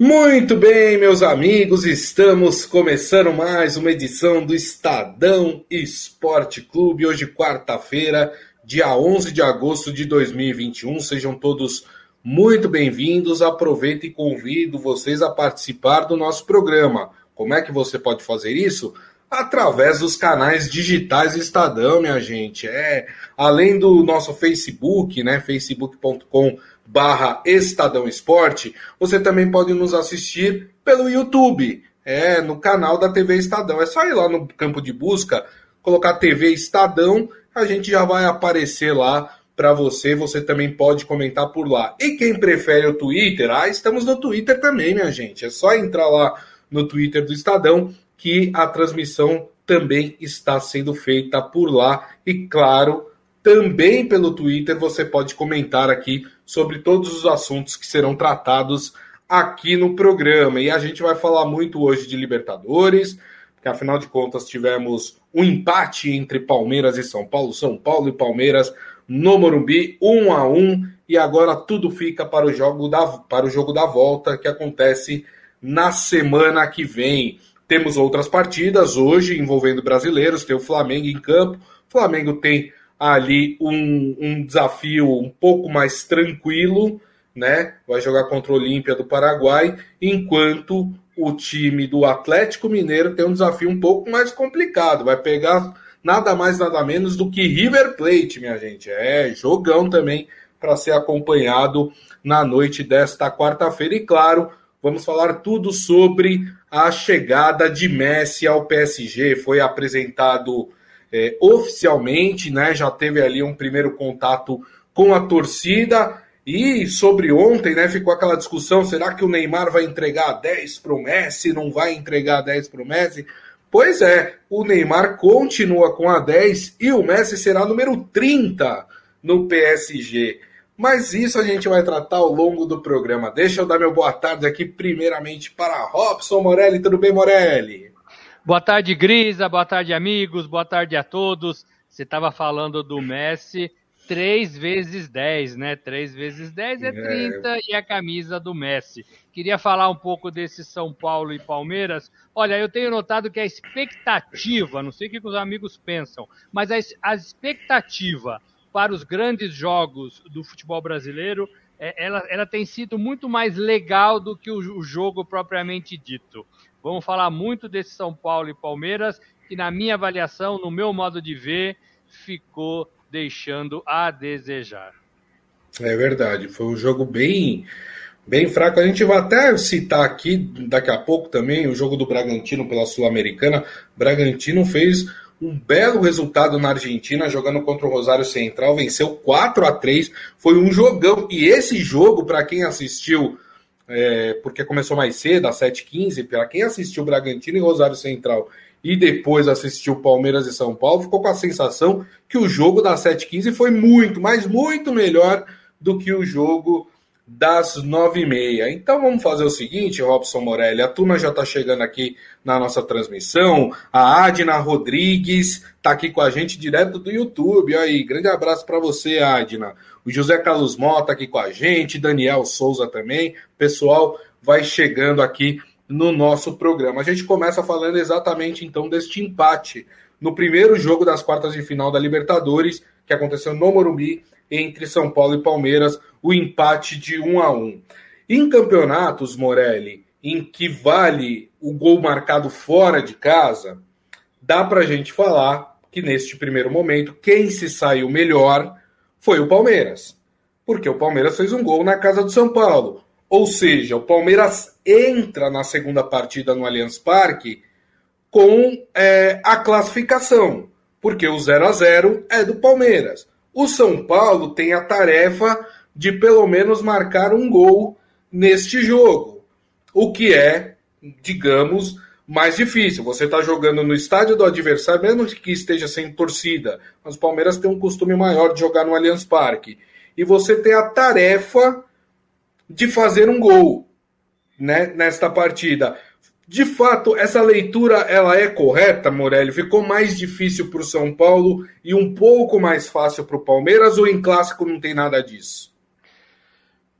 Muito bem, meus amigos, estamos começando mais uma edição do Estadão Esporte Clube. Hoje, quarta-feira, dia 11 de agosto de 2021. Sejam todos muito bem-vindos. Aproveito e convido vocês a participar do nosso programa. Como é que você pode fazer isso? Através dos canais digitais do Estadão, minha gente. É, além do nosso Facebook, né? facebook.com barra Estadão Esporte, você também pode nos assistir pelo YouTube, é, no canal da TV Estadão. É só ir lá no campo de busca, colocar TV Estadão, a gente já vai aparecer lá para você, você também pode comentar por lá. E quem prefere o Twitter, ah, estamos no Twitter também, minha gente. É só entrar lá no Twitter do Estadão que a transmissão também está sendo feita por lá e claro, também pelo Twitter você pode comentar aqui sobre todos os assuntos que serão tratados aqui no programa. E a gente vai falar muito hoje de Libertadores, porque afinal de contas tivemos um empate entre Palmeiras e São Paulo, São Paulo e Palmeiras no Morumbi, um a um, e agora tudo fica para o jogo da, para o jogo da volta que acontece na semana que vem. Temos outras partidas hoje envolvendo brasileiros, tem o Flamengo em campo. O Flamengo tem ali um, um desafio um pouco mais tranquilo, né? Vai jogar contra o Olímpia do Paraguai, enquanto o time do Atlético Mineiro tem um desafio um pouco mais complicado. Vai pegar nada mais, nada menos do que River Plate, minha gente. É jogão também para ser acompanhado na noite desta quarta-feira. E claro, vamos falar tudo sobre a chegada de Messi ao PSG. Foi apresentado é, oficialmente, né? Já teve ali um primeiro contato com a torcida. E sobre ontem, né, ficou aquela discussão: será que o Neymar vai entregar 10 para o Messi? Não vai entregar 10 para o Messi? Pois é, o Neymar continua com a 10 e o Messi será número 30 no PSG. Mas isso a gente vai tratar ao longo do programa. Deixa eu dar meu boa tarde aqui, primeiramente, para Robson Morelli. Tudo bem, Morelli? Boa tarde, Grisa. Boa tarde, amigos. Boa tarde a todos. Você estava falando do Messi. 3 vezes 10, né? 3 vezes 10 é 30 é. e a camisa do Messi. Queria falar um pouco desse São Paulo e Palmeiras. Olha, eu tenho notado que a expectativa, não sei o que os amigos pensam, mas a, a expectativa para os grandes jogos do futebol brasileiro, é, ela, ela tem sido muito mais legal do que o, o jogo propriamente dito. Vamos falar muito desse São Paulo e Palmeiras, que na minha avaliação, no meu modo de ver, ficou deixando a desejar. É verdade, foi um jogo bem bem fraco. A gente vai até citar aqui daqui a pouco também o jogo do Bragantino pela Sul-Americana. Bragantino fez um belo resultado na Argentina jogando contra o Rosário Central, venceu 4 a 3, foi um jogão. E esse jogo para quem assistiu é, porque começou mais cedo, às 7h15, para quem assistiu Bragantino e Rosário Central e depois assistiu Palmeiras e São Paulo, ficou com a sensação que o jogo das 7h15 foi muito, mas muito melhor do que o jogo das 9h30. Então vamos fazer o seguinte, Robson Morelli, a turma já está chegando aqui na nossa transmissão, a Adna Rodrigues está aqui com a gente direto do YouTube, aí, grande abraço para você, Adna. O José Carlos Mota aqui com a gente, Daniel Souza também, pessoal vai chegando aqui no nosso programa. A gente começa falando exatamente então deste empate no primeiro jogo das quartas de final da Libertadores, que aconteceu no Morumbi, entre São Paulo e Palmeiras, o empate de 1 a 1. Em campeonatos, Morelli, em que vale o gol marcado fora de casa, dá para a gente falar que neste primeiro momento quem se saiu melhor foi o Palmeiras. Porque o Palmeiras fez um gol na casa do São Paulo. Ou seja, o Palmeiras entra na segunda partida no Allianz Parque com é, a classificação, porque o 0 a 0 é do Palmeiras. O São Paulo tem a tarefa de pelo menos marcar um gol neste jogo, o que é, digamos, mais difícil. Você está jogando no estádio do adversário, mesmo que esteja sem torcida, mas o Palmeiras tem um costume maior de jogar no Allianz Parque. E você tem a tarefa de fazer um gol né, nesta partida. De fato, essa leitura ela é correta, Morelli? Ficou mais difícil para o São Paulo e um pouco mais fácil para o Palmeiras ou em clássico não tem nada disso?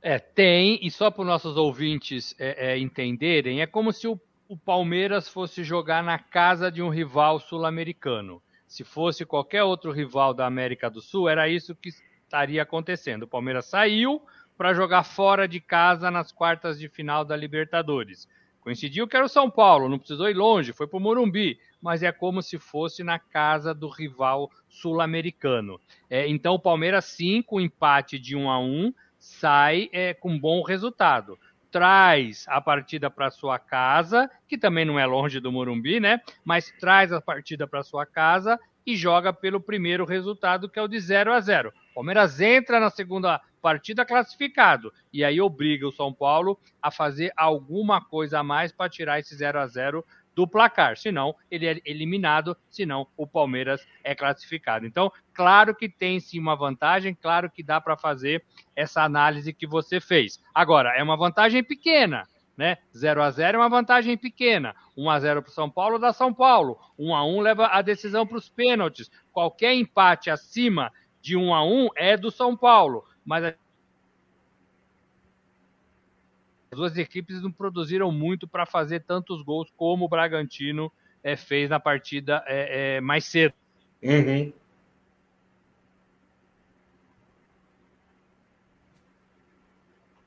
É, tem, e só para os nossos ouvintes é, é, entenderem, é como se o, o Palmeiras fosse jogar na casa de um rival sul-americano. Se fosse qualquer outro rival da América do Sul, era isso que estaria acontecendo. O Palmeiras saiu para jogar fora de casa nas quartas de final da Libertadores. Coincidiu que era o São Paulo, não precisou ir longe, foi para o Morumbi, mas é como se fosse na casa do rival sul-americano. É, então o Palmeiras, sim, com empate de 1 a 1 sai é, com bom resultado. Traz a partida para sua casa, que também não é longe do Morumbi, né? Mas traz a partida para sua casa e joga pelo primeiro resultado, que é o de 0 a 0. Palmeiras entra na segunda partida classificado e aí obriga o São Paulo a fazer alguma coisa a mais para tirar esse 0 a 0 do placar, senão ele é eliminado, senão o Palmeiras é classificado. Então, claro que tem sim uma vantagem, claro que dá para fazer essa análise que você fez. Agora, é uma vantagem pequena, né? 0 a 0 é uma vantagem pequena. 1 a 0 para o São Paulo dá São Paulo. 1 a 1 leva a decisão para os pênaltis. Qualquer empate acima de 1 a 1 é do São Paulo, mas as duas equipes não produziram muito para fazer tantos gols como o Bragantino é, fez na partida é, é, mais cedo. Uhum.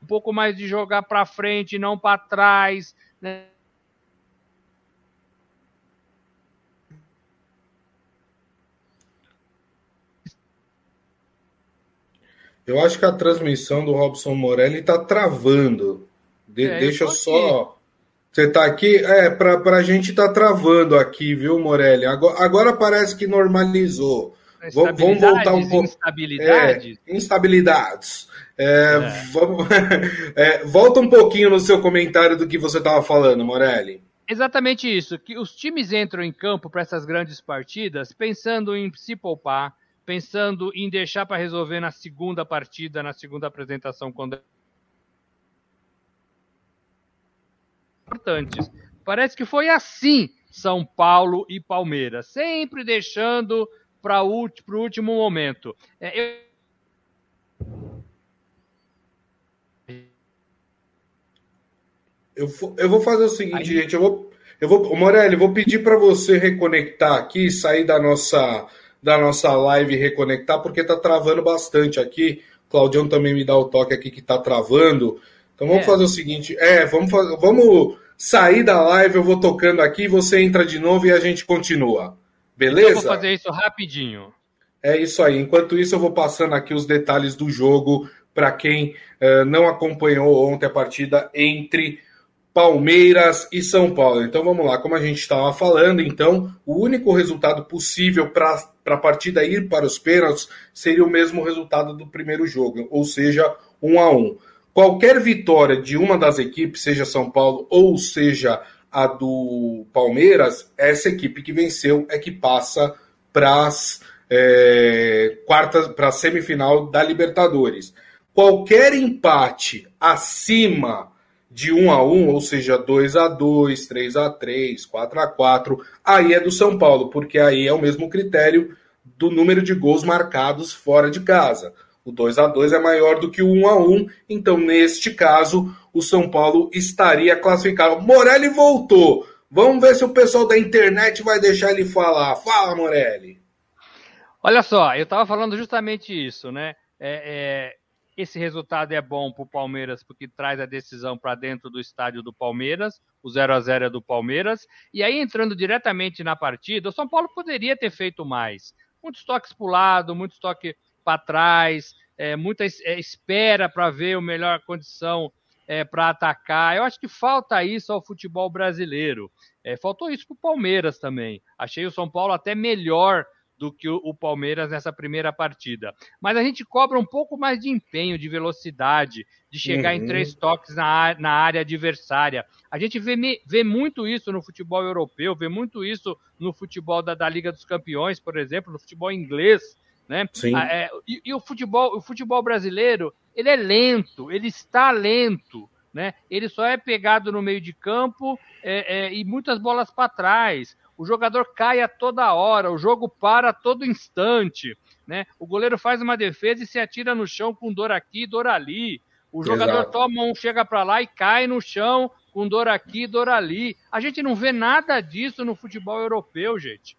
Um pouco mais de jogar para frente, não para trás. Né? Eu acho que a transmissão do Robson Morelli está travando. De, é, deixa eu só. Você tá aqui? É, pra, pra gente tá travando aqui, viu, Morelli? Agora, agora parece que normalizou. Vamos voltar um pouco. Instabilidades? É, instabilidades. É, é. Vamos... É, volta um pouquinho no seu comentário do que você estava falando, Morelli. Exatamente isso. Que os times entram em campo para essas grandes partidas pensando em se poupar, pensando em deixar para resolver na segunda partida, na segunda apresentação, quando importantes. Parece que foi assim São Paulo e Palmeiras, sempre deixando para o último momento. É, eu... Eu, eu vou fazer o seguinte, Aí... gente. Eu vou, eu vou, Morelli, vou pedir para você reconectar aqui, sair da nossa, da nossa live e reconectar, porque tá travando bastante aqui. Claudião também me dá o toque aqui que tá travando. Então vamos é. fazer o seguinte, é, vamos fazer, vamos sair da live, eu vou tocando aqui, você entra de novo e a gente continua. Beleza? Eu vou fazer isso rapidinho. É isso aí. Enquanto isso, eu vou passando aqui os detalhes do jogo para quem uh, não acompanhou ontem a partida entre Palmeiras e São Paulo. Então vamos lá, como a gente estava falando, então o único resultado possível para a partida ir para os pênaltis seria o mesmo resultado do primeiro jogo, ou seja, um a um. Qualquer vitória de uma das equipes, seja São Paulo ou seja a do Palmeiras, essa equipe que venceu é que passa para é, a semifinal da Libertadores. Qualquer empate acima de 1 a 1, ou seja, 2 a 2, 3 a 3, 4 a 4, aí é do São Paulo, porque aí é o mesmo critério do número de gols marcados fora de casa. O 2 a 2 é maior do que o 1 a 1 então neste caso o São Paulo estaria classificado. Morelli voltou. Vamos ver se o pessoal da internet vai deixar ele falar. Fala, Morelli. Olha só, eu estava falando justamente isso, né? É, é, esse resultado é bom para o Palmeiras porque traz a decisão para dentro do estádio do Palmeiras, o 0 a 0 é do Palmeiras. E aí, entrando diretamente na partida, o São Paulo poderia ter feito mais. Muitos toques para o lado, muitos toques para trás, é, muita é, espera para ver a melhor condição é, para atacar. Eu acho que falta isso ao futebol brasileiro. É, faltou isso para o Palmeiras também. Achei o São Paulo até melhor do que o, o, Palmeiras nessa primeira partida. Mas a gente cobra um pouco mais de empenho, de velocidade, de chegar uhum. em três toques na, na área adversária. A gente vê, vê muito isso no futebol europeu, vê muito isso no futebol da, da Liga dos Campeões, por exemplo, no futebol inglês né? Sim. Ah, é, e, e, o futebol, o futebol brasileiro, ele é lento, ele está lento, né? Ele só é pegado no meio de campo é, é, e muitas bolas para trás. O jogador cai a toda hora, o jogo para a todo instante, né? O goleiro faz uma defesa e se atira no chão com dor aqui, dor ali. O jogador Exato. toma um, chega para lá e cai no chão com dor aqui, dor ali. A gente não vê nada disso no futebol europeu, gente.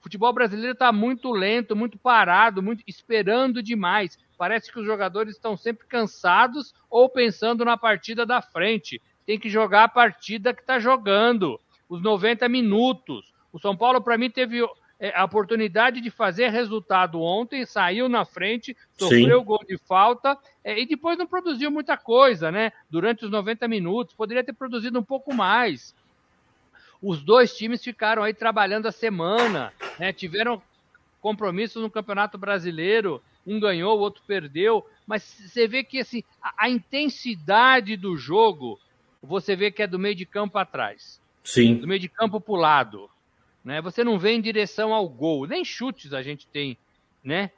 O futebol brasileiro está muito lento, muito parado, muito esperando demais. Parece que os jogadores estão sempre cansados ou pensando na partida da frente. Tem que jogar a partida que está jogando, os 90 minutos. O São Paulo, para mim, teve é, a oportunidade de fazer resultado ontem, saiu na frente, sofreu Sim. gol de falta é, e depois não produziu muita coisa, né? Durante os 90 minutos, poderia ter produzido um pouco mais. Os dois times ficaram aí trabalhando a semana, né? Tiveram compromissos no Campeonato Brasileiro, um ganhou, o outro perdeu, mas você vê que assim, a, a intensidade do jogo, você vê que é do meio de campo atrás. Sim. Do meio de campo para o lado. Né? Você não vê em direção ao gol, nem chutes a gente tem, né?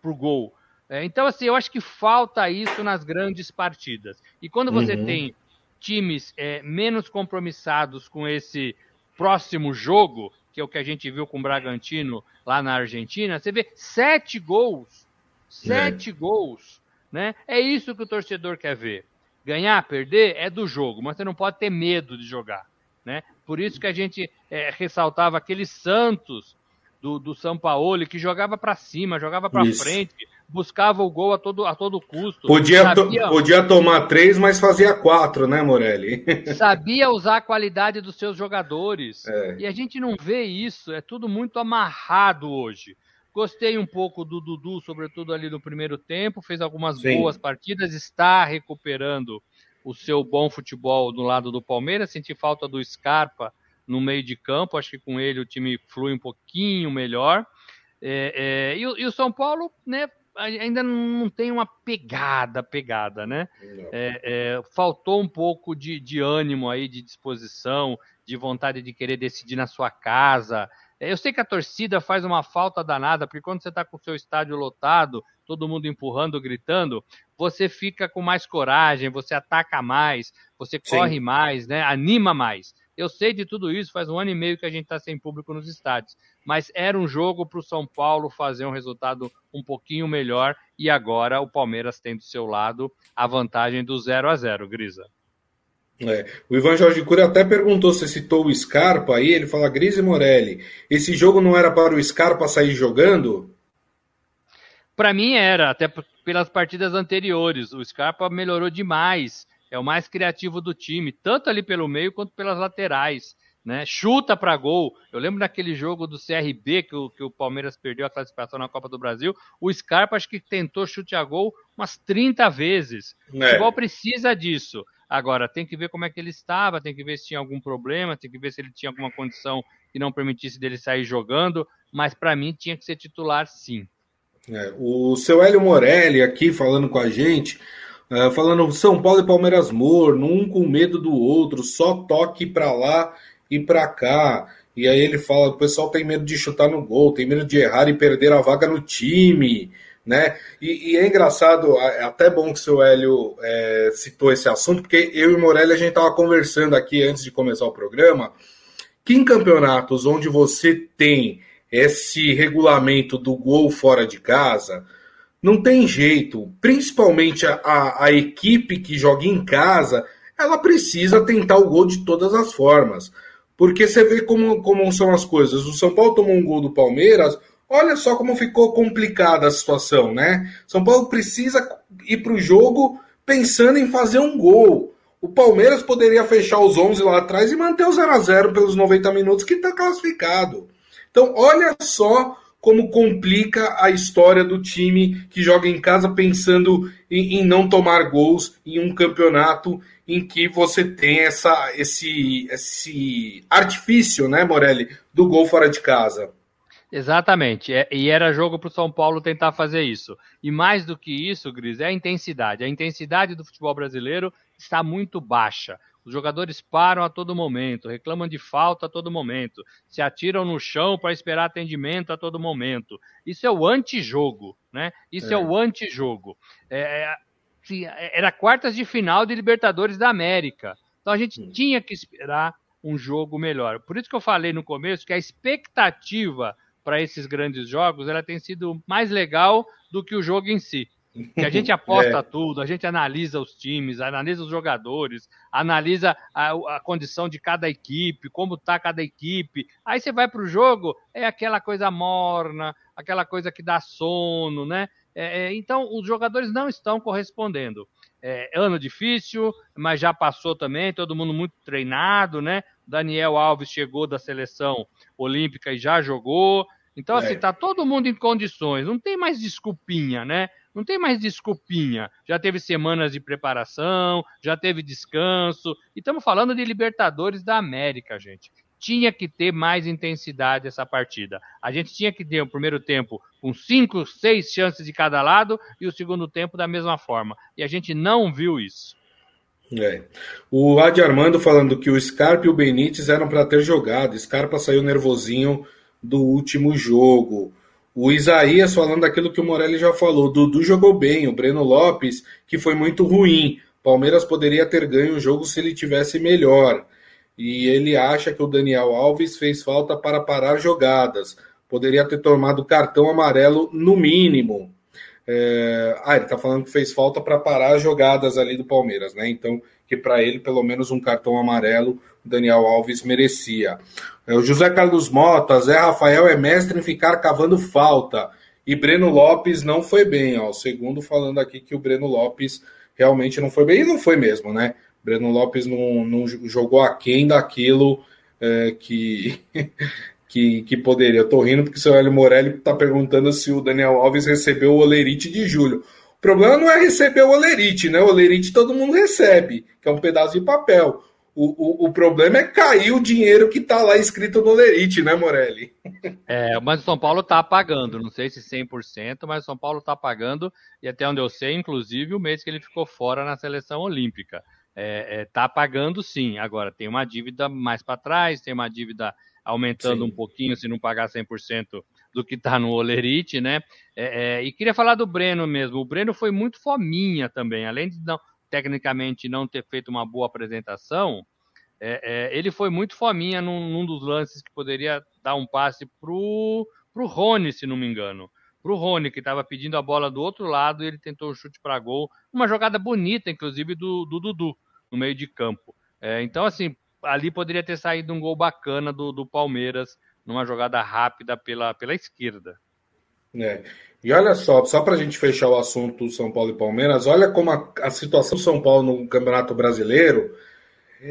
Pro gol. É, então, assim, eu acho que falta isso nas grandes partidas. E quando você uhum. tem times é, menos compromissados com esse próximo jogo, que é o que a gente viu com o Bragantino lá na Argentina, você vê sete gols. Sete é. gols. Né? É isso que o torcedor quer ver. Ganhar, perder é do jogo, mas você não pode ter medo de jogar. Né? Por isso que a gente é, ressaltava aquele Santos do, do São Paulo que jogava para cima, jogava para frente, buscava o gol a todo, a todo custo. Podia, sabia, to, podia tomar três, mas fazia quatro, né, Morelli? sabia usar a qualidade dos seus jogadores. É. E a gente não vê isso, é tudo muito amarrado hoje. Gostei um pouco do Dudu, sobretudo ali no primeiro tempo, fez algumas Sim. boas partidas, está recuperando o seu bom futebol do lado do Palmeiras, senti falta do Scarpa no meio de campo, acho que com ele o time flui um pouquinho melhor. É, é, e, e, o São Paulo, né, ainda não tem uma pegada, pegada, né? É, é, faltou um pouco de, de ânimo aí, de disposição, de vontade de querer decidir na sua casa. É, eu sei que a torcida faz uma falta danada, porque quando você está com o seu estádio lotado, todo mundo empurrando, gritando, você fica com mais coragem, você ataca mais, você corre Sim. mais, né? anima mais. Eu sei de tudo isso, faz um ano e meio que a gente está sem público nos estádios. Mas era um jogo para o São Paulo fazer um resultado um pouquinho melhor e agora o Palmeiras tem do seu lado a vantagem do 0 a 0 Grisa. É. O Ivan Jorge Cury até perguntou se citou o Scarpa aí, ele fala, Grise Morelli, esse jogo não era para o Scarpa sair jogando? Para mim era, até pelas partidas anteriores. O Scarpa melhorou demais, é o mais criativo do time, tanto ali pelo meio quanto pelas laterais. Né? Chuta para gol. Eu lembro daquele jogo do CRB que o, que o Palmeiras perdeu a classificação na Copa do Brasil. O Scarpa acho que tentou chute a gol umas 30 vezes. É. O futebol precisa disso. Agora, tem que ver como é que ele estava, tem que ver se tinha algum problema, tem que ver se ele tinha alguma condição que não permitisse dele sair jogando, mas para mim tinha que ser titular sim. É, o seu Hélio Morelli aqui falando com a gente, uh, falando São Paulo e Palmeiras morno, um com medo do outro, só toque para lá e para cá. E aí ele fala, o pessoal tem medo de chutar no gol, tem medo de errar e perder a vaga no time né? E, e, é engraçado, é até bom que o seu Hélio é, citou esse assunto, porque eu e o Morelli a gente estava conversando aqui antes de começar o programa, que em campeonatos onde você tem esse regulamento do gol fora de casa, não tem jeito, principalmente a, a equipe que joga em casa, ela precisa tentar o gol de todas as formas. Porque você vê como, como são as coisas. O São Paulo tomou um gol do Palmeiras, Olha só como ficou complicada a situação, né? São Paulo precisa ir para o jogo pensando em fazer um gol. O Palmeiras poderia fechar os 11 lá atrás e manter o 0 a 0 pelos 90 minutos que está classificado. Então, olha só como complica a história do time que joga em casa pensando em, em não tomar gols em um campeonato em que você tem essa, esse, esse artifício, né, Morelli, do gol fora de casa. Exatamente. É, e era jogo para o São Paulo tentar fazer isso. E mais do que isso, Gris, é a intensidade. A intensidade do futebol brasileiro está muito baixa. Os jogadores param a todo momento, reclamam de falta a todo momento, se atiram no chão para esperar atendimento a todo momento. Isso é o antijogo, né? Isso é, é o antijogo. É, é era quartas de final de Libertadores da América. Então a gente tinha que esperar um jogo melhor. Por isso que eu falei no começo que a expectativa para esses grandes jogos, ela tem sido mais legal do que o jogo em si. Que a gente aposta é. tudo, a gente analisa os times, analisa os jogadores, analisa a, a condição de cada equipe, como está cada equipe. Aí você vai para o jogo, é aquela coisa morna, aquela coisa que dá sono, né? É, é, então, os jogadores não estão correspondendo. É, ano difícil, mas já passou também, todo mundo muito treinado, né? Daniel Alves chegou da seleção olímpica e já jogou. Então, assim, é. tá todo mundo em condições, não tem mais desculpinha, né? Não tem mais desculpinha. Já teve semanas de preparação, já teve descanso. E estamos falando de Libertadores da América, gente. Tinha que ter mais intensidade essa partida. A gente tinha que ter o primeiro tempo com cinco, seis chances de cada lado e o segundo tempo da mesma forma. E a gente não viu isso. É. O Adi Armando falando que o Scarpa e o Benítez eram para ter jogado. Scarpa saiu nervosinho do último jogo. O Isaías falando daquilo que o Morelli já falou. Dudu jogou bem, o Breno Lopes, que foi muito ruim. Palmeiras poderia ter ganho o jogo se ele tivesse melhor. E ele acha que o Daniel Alves fez falta para parar jogadas. Poderia ter tomado cartão amarelo no mínimo. É... Ah, ele está falando que fez falta para parar as jogadas ali do Palmeiras, né? Então, que para ele, pelo menos um cartão amarelo, o Daniel Alves merecia. É, o José Carlos Mota, Zé Rafael é mestre em ficar cavando falta. E Breno Lopes não foi bem, ó. O segundo falando aqui que o Breno Lopes realmente não foi bem, e não foi mesmo, né? Breno Lopes não, não jogou aquém daquilo é, que que, que poderia. Eu tô rindo porque o seu Hélio Morelli está perguntando se o Daniel Alves recebeu o Olerite de julho. O problema não é receber o Olerite, né? O Olerite todo mundo recebe, que é um pedaço de papel. O, o, o problema é cair o dinheiro que está lá escrito no Olerite, né, Morelli? É, mas o São Paulo está pagando, não sei se 100%, mas o São Paulo está pagando, e até onde eu sei, inclusive, o mês que ele ficou fora na seleção olímpica. É, é, tá pagando sim. Agora, tem uma dívida mais para trás, tem uma dívida aumentando Sim. um pouquinho, se não pagar 100% do que está no Olerite, né? É, é, e queria falar do Breno mesmo. O Breno foi muito fominha também, além de não, tecnicamente não ter feito uma boa apresentação, é, é ele foi muito fominha num, num, dos lances que poderia dar um passe pro, pro Rony, se não me engano. Pro Rony, que estava pedindo a bola do outro lado e ele tentou o um chute para gol. Uma jogada bonita, inclusive, do, do Dudu, no meio de campo. É, então, assim, ali poderia ter saído um gol bacana do, do Palmeiras numa jogada rápida pela, pela esquerda. É. E olha só, só para a gente fechar o assunto São Paulo e Palmeiras, olha como a, a situação do São Paulo no Campeonato Brasileiro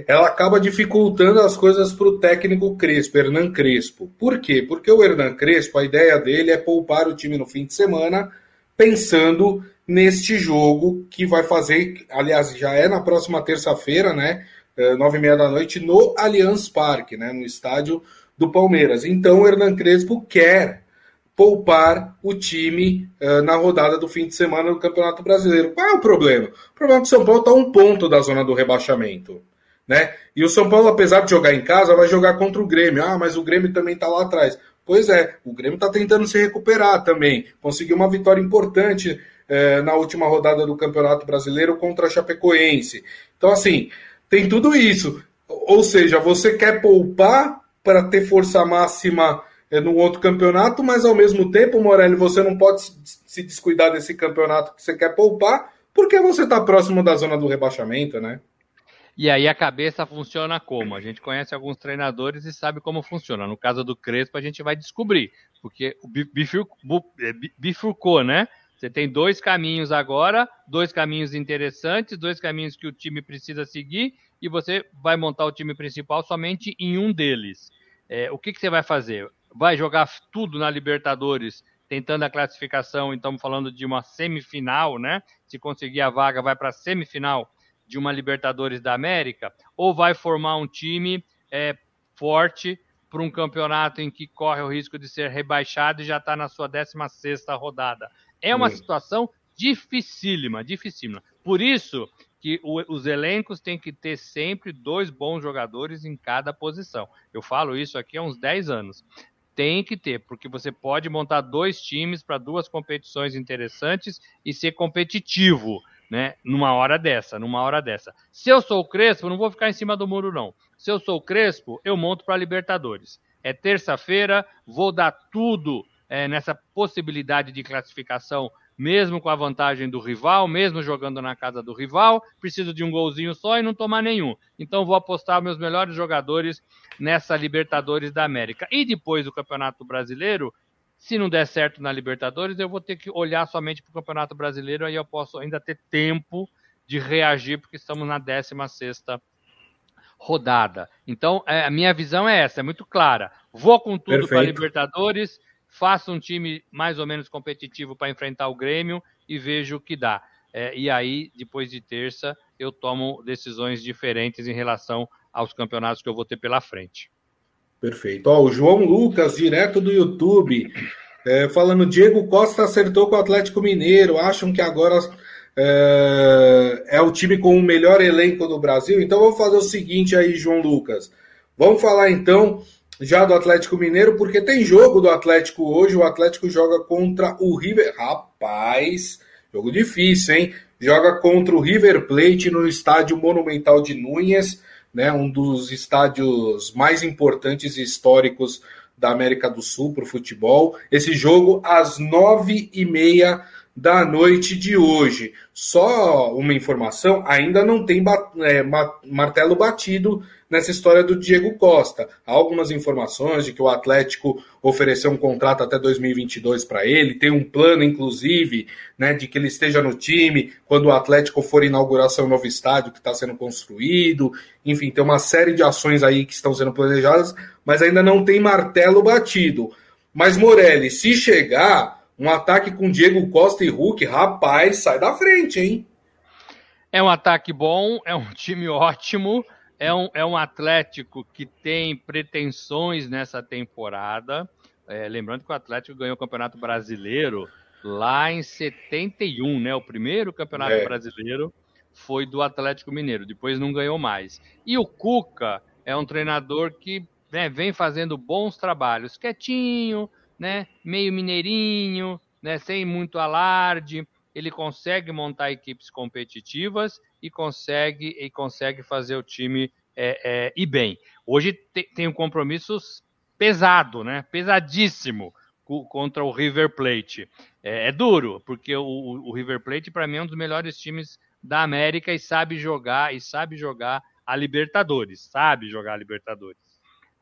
ela acaba dificultando as coisas para o técnico Crespo, Hernan Crespo. Por quê? Porque o Hernan Crespo, a ideia dele é poupar o time no fim de semana, pensando neste jogo que vai fazer, aliás, já é na próxima terça-feira, né? Eh, nove e meia da noite, no Allianz Parque, né, no estádio do Palmeiras. Então o Hernan Crespo quer poupar o time uh, na rodada do fim de semana do Campeonato Brasileiro. Qual é o problema? O problema é que o São Paulo está um ponto da zona do rebaixamento. Né? E o São Paulo, apesar de jogar em casa, vai jogar contra o Grêmio. Ah, mas o Grêmio também está lá atrás. Pois é, o Grêmio está tentando se recuperar também. Conseguiu uma vitória importante eh, na última rodada do Campeonato Brasileiro contra a Chapecoense. Então, assim, tem tudo isso. Ou seja, você quer poupar para ter força máxima é, no outro campeonato, mas ao mesmo tempo, Morelli, você não pode se descuidar desse campeonato que você quer poupar, porque você está próximo da zona do rebaixamento, né? E aí a cabeça funciona como? A gente conhece alguns treinadores e sabe como funciona. No caso do Crespo, a gente vai descobrir, porque o é, bifurcou, né? Você tem dois caminhos agora, dois caminhos interessantes, dois caminhos que o time precisa seguir, e você vai montar o time principal somente em um deles. É, o que, que você vai fazer? Vai jogar tudo na Libertadores, tentando a classificação, então falando de uma semifinal, né? Se conseguir a vaga, vai para a semifinal de uma Libertadores da América, ou vai formar um time é, forte para um campeonato em que corre o risco de ser rebaixado e já está na sua 16 rodada. É uma situação dificílima, dificílima. Por isso que o, os elencos têm que ter sempre dois bons jogadores em cada posição. Eu falo isso aqui há uns 10 anos. Tem que ter, porque você pode montar dois times para duas competições interessantes e ser competitivo, né? Numa hora dessa, numa hora dessa. Se eu sou o Crespo, não vou ficar em cima do muro, não. Se eu sou o Crespo, eu monto para Libertadores. É terça-feira, vou dar tudo é, nessa possibilidade de classificação mesmo com a vantagem do rival, mesmo jogando na casa do rival, preciso de um golzinho só e não tomar nenhum. Então vou apostar meus melhores jogadores nessa Libertadores da América. E depois do Campeonato Brasileiro, se não der certo na Libertadores, eu vou ter que olhar somente para o Campeonato Brasileiro, aí eu posso ainda ter tempo de reagir, porque estamos na 16 rodada. Então, é, a minha visão é essa, é muito clara. Vou com tudo para a Libertadores, faço um time mais ou menos competitivo para enfrentar o Grêmio e vejo o que dá. É, e aí, depois de terça, eu tomo decisões diferentes em relação aos campeonatos que eu vou ter pela frente. Perfeito. Ó, o João Lucas, direto do YouTube, é, falando: Diego Costa acertou com o Atlético Mineiro. Acham que agora é, é, o time com o melhor elenco do Brasil? Então vamos fazer o seguinte aí, João Lucas. Vamos falar então já do Atlético Mineiro, porque tem jogo do Atlético hoje. O Atlético joga contra o River. Rapaz, jogo difícil, hein? Joga contra o River Plate no estádio Monumental de Núñez, né? Um dos estádios mais importantes e históricos da América do Sul para o futebol. Esse jogo às nove e meia da noite de hoje. Só uma informação: ainda não tem é, martelo batido nessa história do Diego Costa. Há algumas informações de que o Atlético ofereceu um contrato até 2022 para ele, tem um plano, inclusive, né, de que ele esteja no time quando o Atlético for inaugurar seu novo estádio que está sendo construído. Enfim, tem uma série de ações aí que estão sendo planejadas, mas ainda não tem martelo batido. Mas Morelli, se chegar um ataque com Diego Costa e Hulk, rapaz, sai da frente, hein? É um ataque bom, é um time ótimo, é um, é um Atlético que tem pretensões nessa temporada. É, lembrando que o Atlético ganhou o Campeonato Brasileiro lá em 71, né? O primeiro Campeonato é. Brasileiro foi do Atlético Mineiro, depois não ganhou mais. E o Cuca é um treinador que né, vem fazendo bons trabalhos, quietinho, né, meio mineirinho, né, sem muito alarde, ele consegue montar equipes competitivas e consegue e consegue fazer o time é, é, ir bem. Hoje tem, tem um compromisso pesado, né, pesadíssimo contra o River Plate. É, é duro, porque o, o River Plate para mim é um dos melhores times da América e sabe jogar e sabe jogar a Libertadores, sabe jogar a Libertadores.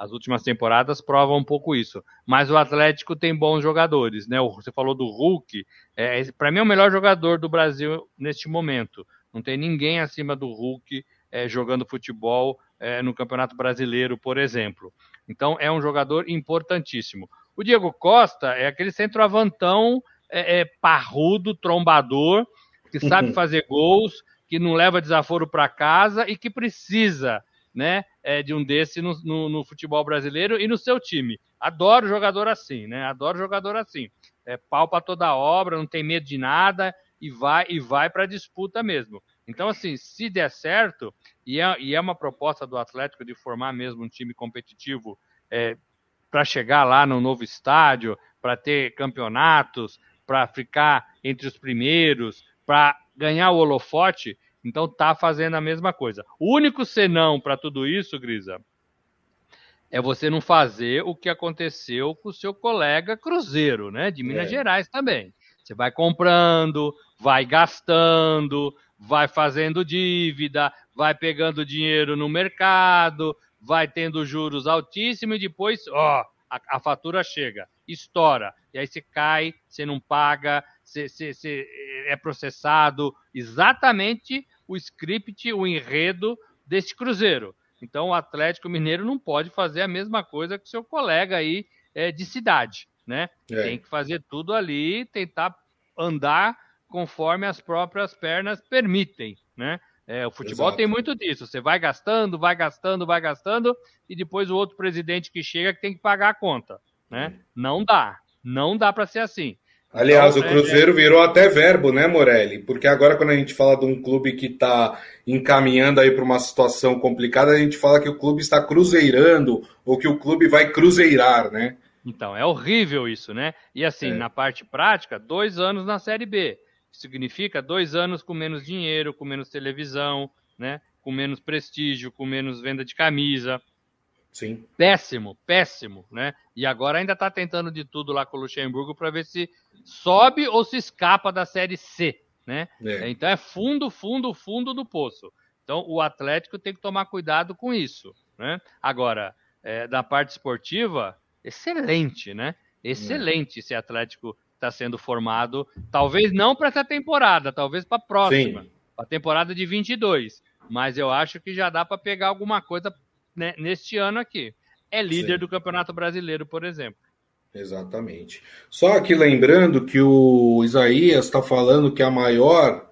As últimas temporadas provam um pouco isso. Mas o Atlético tem bons jogadores, né? Você falou do Hulk. É, para mim é o melhor jogador do Brasil neste momento. Não tem ninguém acima do Hulk é, jogando futebol é, no Campeonato Brasileiro, por exemplo. Então é um jogador importantíssimo. O Diego Costa é aquele centroavantão é, é parrudo, trombador, que sabe fazer gols, que não leva desaforo para casa e que precisa né, é, de um desse no, no, no, futebol brasileiro e no seu time. Adoro jogador assim, né? Adoro jogador assim. É pau para toda obra, não tem medo de nada e vai e vai para disputa mesmo. Então, assim, se der certo, e é, e é uma proposta do Atlético de formar mesmo um time competitivo é, para chegar lá no novo estádio, para ter campeonatos, para ficar entre os primeiros, para ganhar o holofote, então tá fazendo a mesma coisa. O único senão para tudo isso, Grisa, é você não fazer o que aconteceu com o seu colega Cruzeiro, né? De Minas é. Gerais também. Você vai comprando, vai gastando, vai fazendo dívida, vai pegando dinheiro no mercado, vai tendo juros altíssimos e depois, ó, a, a fatura chega, estoura. E aí você cai, você não paga, você, você, você é processado exatamente o script, o enredo deste Cruzeiro. Então o Atlético Mineiro não pode fazer a mesma coisa que seu colega aí é, de cidade, né? É. Tem que fazer tudo ali, tentar andar conforme as próprias pernas permitem, né? É, o futebol Exato. tem muito disso. Você vai gastando, vai gastando, vai gastando, e depois o outro presidente que chega que tem que pagar a conta. Né? Não dá. Não dá para ser assim. Aliás, então, o Cruzeiro é, é... virou até verbo, né, Morelli? Porque agora, quando a gente fala de um clube que está encaminhando aí para uma situação complicada, a gente fala que o clube está cruzeirando ou que o clube vai cruzeirar, né? Então, é horrível isso, né? E assim, é. na parte prática, dois anos na Série B. Significa dois anos com menos dinheiro, com menos televisão, né? Com menos prestígio, com menos venda de camisa. Sim. Péssimo, péssimo, né? E agora ainda está tentando de tudo lá com o Luxemburgo para ver se sobe ou se escapa da Série C, né? É. Então é fundo, fundo, fundo do poço. Então o Atlético tem que tomar cuidado com isso, né? Agora, é, da parte esportiva, excelente, né? Excelente é. esse Atlético está sendo formado, talvez não para essa temporada, talvez para a próxima, a temporada de 22. Mas eu acho que já dá para pegar alguma coisa né, neste ano aqui. É líder Sim. do Campeonato Brasileiro, por exemplo. Exatamente. Só que lembrando que o Isaías está falando que a maior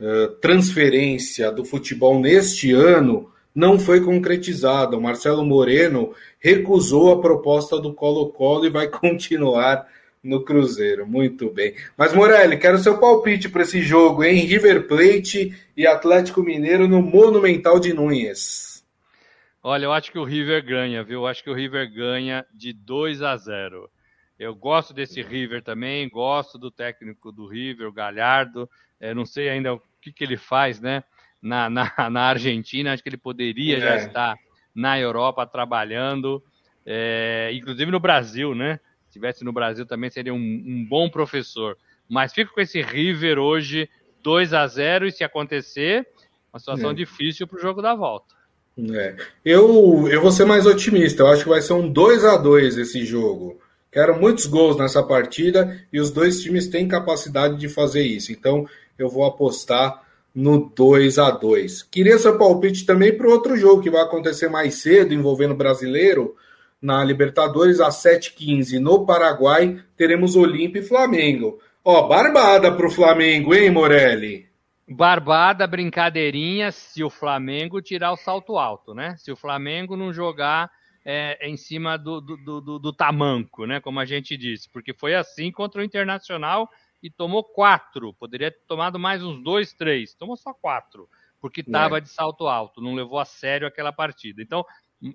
uh, transferência do futebol neste ano não foi concretizada. O Marcelo Moreno recusou a proposta do Colo-Colo e vai continuar no Cruzeiro. Muito bem. Mas, Morelli, quero seu palpite para esse jogo, hein? River Plate e Atlético Mineiro no Monumental de Núñez. Olha, eu acho que o River ganha, viu? Eu acho que o River ganha de 2 a 0. Eu gosto desse River também, gosto do técnico do River, o Galhardo. É, não sei ainda o que, que ele faz, né? Na, na, na Argentina, acho que ele poderia é. já estar na Europa trabalhando, é, inclusive no Brasil, né? Se estivesse no Brasil também seria um, um bom professor. Mas fico com esse River hoje 2 a 0 e se acontecer, uma situação é. difícil para o jogo da volta. É. Eu, eu vou ser mais otimista. Eu acho que vai ser um 2 a 2 esse jogo. Quero muitos gols nessa partida e os dois times têm capacidade de fazer isso. Então eu vou apostar no 2 a 2 Queria seu palpite também para o outro jogo que vai acontecer mais cedo, envolvendo brasileiro, na Libertadores, às 7h15. No Paraguai, teremos Olímpia e Flamengo. Ó, barbada para o Flamengo, hein, Morelli? Barbada, brincadeirinha, se o Flamengo tirar o salto alto, né? Se o Flamengo não jogar é, em cima do, do, do, do, tamanco, né? Como a gente disse, porque foi assim contra o Internacional e tomou quatro. Poderia ter tomado mais uns dois, três. Tomou só quatro, porque estava é. de salto alto, não levou a sério aquela partida. Então,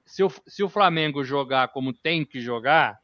se o, se o Flamengo jogar como tem que jogar,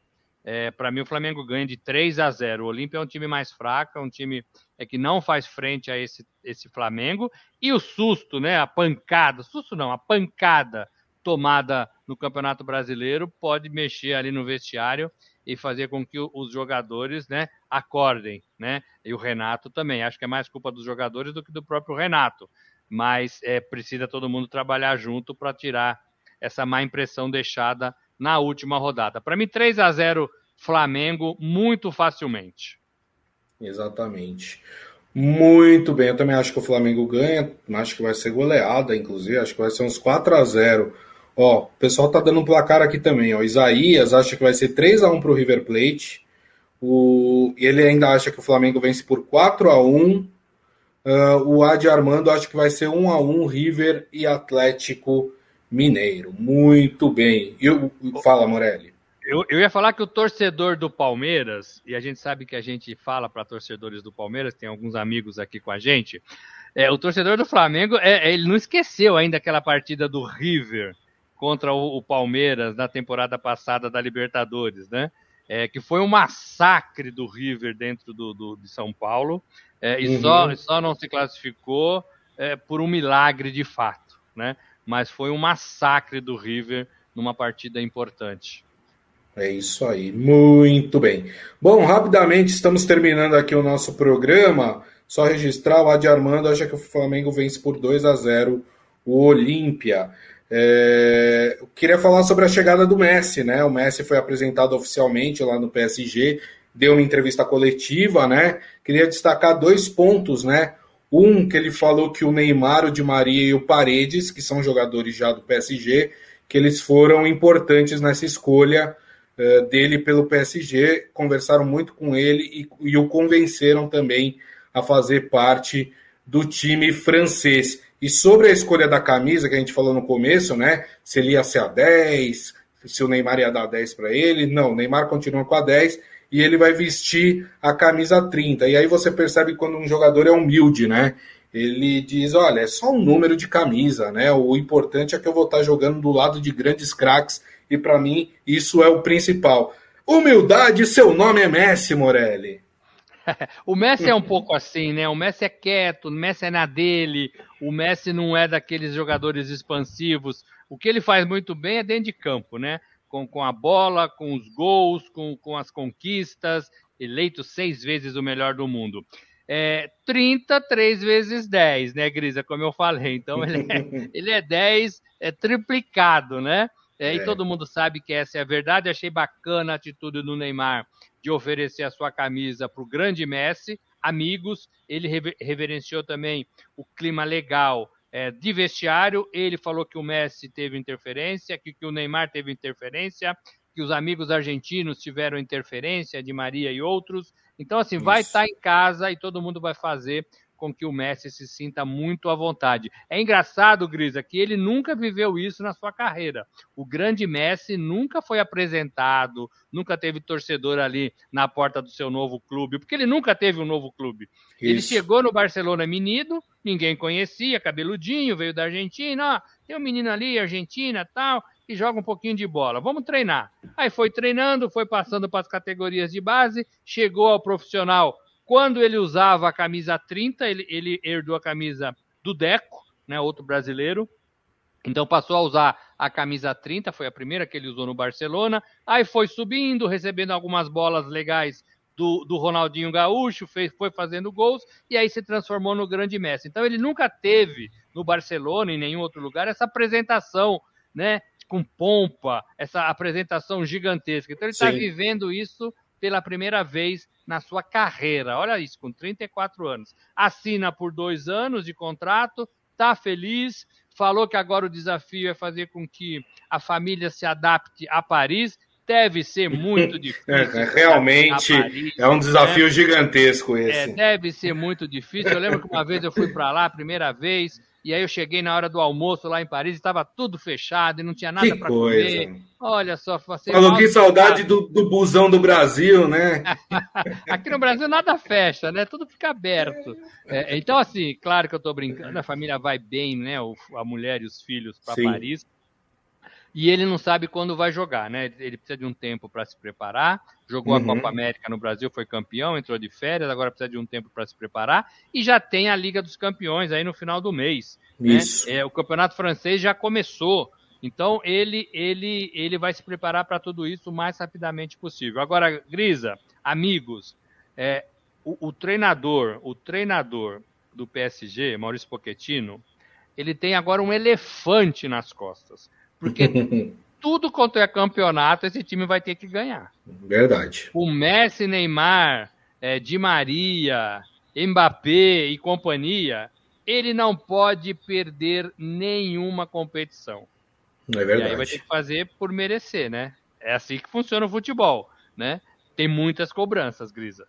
é, para mim, o Flamengo ganha de 3 a 0. O Olímpia é um time mais fraco, é um time é, que não faz frente a esse, esse Flamengo. E o susto, né? A pancada, susto não, a pancada tomada no Campeonato Brasileiro pode mexer ali no vestiário e fazer com que os jogadores né, acordem. Né? E o Renato também. Acho que é mais culpa dos jogadores do que do próprio Renato. Mas é, precisa todo mundo trabalhar junto para tirar essa má impressão deixada na última rodada. Para mim, 3 a 0 Flamengo muito facilmente. Exatamente. Muito bem, eu também acho que o Flamengo ganha, acho que vai ser goleada, inclusive, acho que vai ser uns 4 a 0 Ó, o pessoal tá dando um placar aqui também, ó. Isaías acha que vai ser 3 a 1 pro River Plate. O... Ele ainda acha que o Flamengo vence por 4 a 1 uh, O Adi Armando acha que vai ser 1 a 1 River e Atlético Mineiro. Muito bem. Eu, fala, Morelli. Eu, eu ia falar que o torcedor do Palmeiras, e a gente sabe que a gente fala para torcedores do Palmeiras, tem alguns amigos aqui com a gente. É, o torcedor do Flamengo, é, é, ele não esqueceu ainda aquela partida do River contra o, o Palmeiras na temporada passada da Libertadores, né? É, que foi um massacre do River dentro do, do de São Paulo, é, e uhum. só, só não se classificou é, por um milagre de fato, né? Mas foi um massacre do River numa partida importante. É isso aí, muito bem. Bom, rapidamente estamos terminando aqui o nosso programa. Só registrar o Adi Armando acha que o Flamengo vence por 2 a 0 o Olímpia. É, queria falar sobre a chegada do Messi, né? O Messi foi apresentado oficialmente lá no PSG, deu uma entrevista coletiva, né? Queria destacar dois pontos, né? Um que ele falou que o Neymar, o Di Maria e o Paredes, que são jogadores já do PSG, que eles foram importantes nessa escolha uh, dele pelo PSG, conversaram muito com ele e, e o convenceram também a fazer parte do time francês. E sobre a escolha da camisa que a gente falou no começo, né? Se ele ia ser a 10, se o Neymar ia dar 10 para ele. Não, o Neymar continua com a 10 e ele vai vestir a camisa 30. E aí você percebe quando um jogador é humilde, né? Ele diz: olha, é só um número de camisa, né? O importante é que eu vou estar jogando do lado de grandes craques e para mim isso é o principal. Humildade, seu nome é Messi, Morelli. o Messi é um pouco assim, né? O Messi é quieto, o Messi é na dele, o Messi não é daqueles jogadores expansivos. O que ele faz muito bem é dentro de campo, né? Com, com a bola, com os gols, com, com as conquistas, eleito seis vezes o melhor do mundo. É, 30, 3 vezes 10, né, Grisa? Como eu falei. Então, ele é, ele é 10, é triplicado, né? É, é. E todo mundo sabe que essa é a verdade. Achei bacana a atitude do Neymar de oferecer a sua camisa para o grande Messi, amigos. Ele reverenciou também o clima legal é, de vestiário. Ele falou que o Messi teve interferência, que, que o Neymar teve interferência, que os amigos argentinos tiveram interferência, de Maria e outros. Então, assim, Isso. vai estar tá em casa e todo mundo vai fazer com que o Messi se sinta muito à vontade. É engraçado, Grisa, que ele nunca viveu isso na sua carreira. O grande Messi nunca foi apresentado, nunca teve torcedor ali na porta do seu novo clube, porque ele nunca teve um novo clube. Isso. Ele chegou no Barcelona menino, ninguém conhecia, cabeludinho, veio da Argentina, ó, tem um menino ali, Argentina, tal, que joga um pouquinho de bola. Vamos treinar. Aí foi treinando, foi passando para as categorias de base, chegou ao profissional quando ele usava a camisa 30, ele, ele herdou a camisa do Deco, né, outro brasileiro. Então passou a usar a camisa 30, foi a primeira que ele usou no Barcelona. Aí foi subindo, recebendo algumas bolas legais do, do Ronaldinho Gaúcho, fez, foi fazendo gols e aí se transformou no grande Messi. Então ele nunca teve no Barcelona, em nenhum outro lugar, essa apresentação, né, com pompa, essa apresentação gigantesca. Então ele está vivendo isso pela primeira vez na sua carreira. Olha isso, com 34 anos. Assina por dois anos de contrato, está feliz, falou que agora o desafio é fazer com que a família se adapte a Paris. Deve ser muito difícil. É, realmente Paris, é um desafio né? gigantesco esse. É, deve ser muito difícil. Eu lembro que uma vez eu fui para lá, a primeira vez, e aí eu cheguei na hora do almoço lá em Paris, estava tudo fechado e não tinha nada para comer. Olha só, Falou que saudade do, do busão do Brasil, né? Aqui no Brasil nada fecha, né? Tudo fica aberto. É, então, assim, claro que eu estou brincando, a família vai bem, né? A mulher e os filhos para Paris e ele não sabe quando vai jogar, né? Ele precisa de um tempo para se preparar. Jogou uhum. a Copa América no Brasil, foi campeão, entrou de férias, agora precisa de um tempo para se preparar. E já tem a Liga dos Campeões aí no final do mês. Né? Isso. Né? É, o Campeonato Francês já começou. Então ele ele ele vai se preparar para tudo isso o mais rapidamente possível. Agora, Grisa, amigos, é, o, o treinador, o treinador do PSG, Maurício Pochettino, ele tem agora um elefante nas costas porque tudo quanto é campeonato, esse time vai ter que ganhar. Verdade. O Messi, Neymar, é, Di Maria, Mbappé e companhia, ele não pode perder nenhuma competição. É verdade. E aí vai ter que fazer por merecer, né? É assim que funciona o futebol, né? Tem muitas cobranças, Grisa.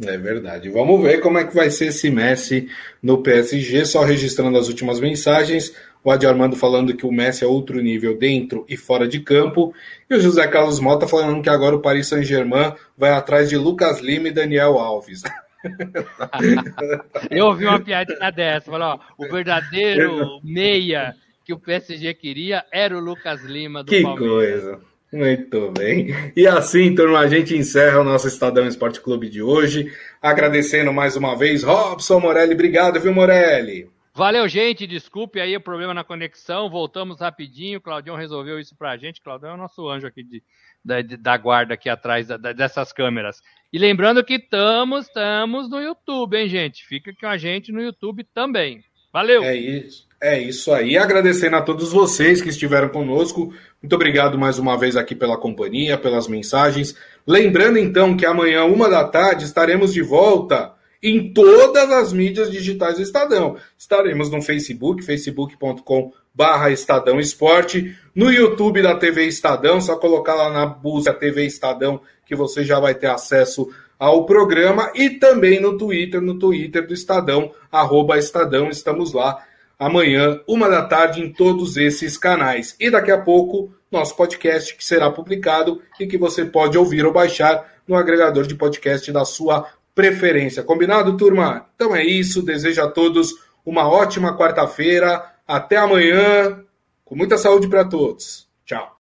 É verdade. Vamos ver como é que vai ser esse Messi no PSG. Só registrando as últimas mensagens. O Adi Armando falando que o Messi é outro nível dentro e fora de campo. E o José Carlos Mota falando que agora o Paris Saint-Germain vai atrás de Lucas Lima e Daniel Alves. Eu ouvi uma piadinha dessa. Falou, ó, o verdadeiro meia que o PSG queria era o Lucas Lima do que Palmeiras. Que coisa. Muito bem. E assim, turma, a gente encerra o nosso Estadão Esporte Clube de hoje. Agradecendo mais uma vez, Robson Morelli. Obrigado, viu, Morelli? Valeu, gente. Desculpe aí o problema na conexão. Voltamos rapidinho. Claudião resolveu isso pra gente. Claudião é o nosso anjo aqui de, da, da guarda aqui atrás da, dessas câmeras. E lembrando que estamos, estamos no YouTube, hein, gente? Fica com a gente no YouTube também. Valeu! É isso. É isso aí. Agradecendo a todos vocês que estiveram conosco. Muito obrigado mais uma vez aqui pela companhia, pelas mensagens. Lembrando então que amanhã, uma da tarde, estaremos de volta em todas as mídias digitais do Estadão. Estaremos no Facebook, facebook.com barra Estadão Esporte, no YouTube da TV Estadão, só colocar lá na busca TV Estadão que você já vai ter acesso ao programa e também no Twitter, no Twitter do Estadão, arroba Estadão, estamos lá amanhã, uma da tarde, em todos esses canais. E daqui a pouco, nosso podcast que será publicado e que você pode ouvir ou baixar no agregador de podcast da sua preferência. Combinado, turma? Então é isso. Desejo a todos uma ótima quarta-feira. Até amanhã. Com muita saúde para todos. Tchau.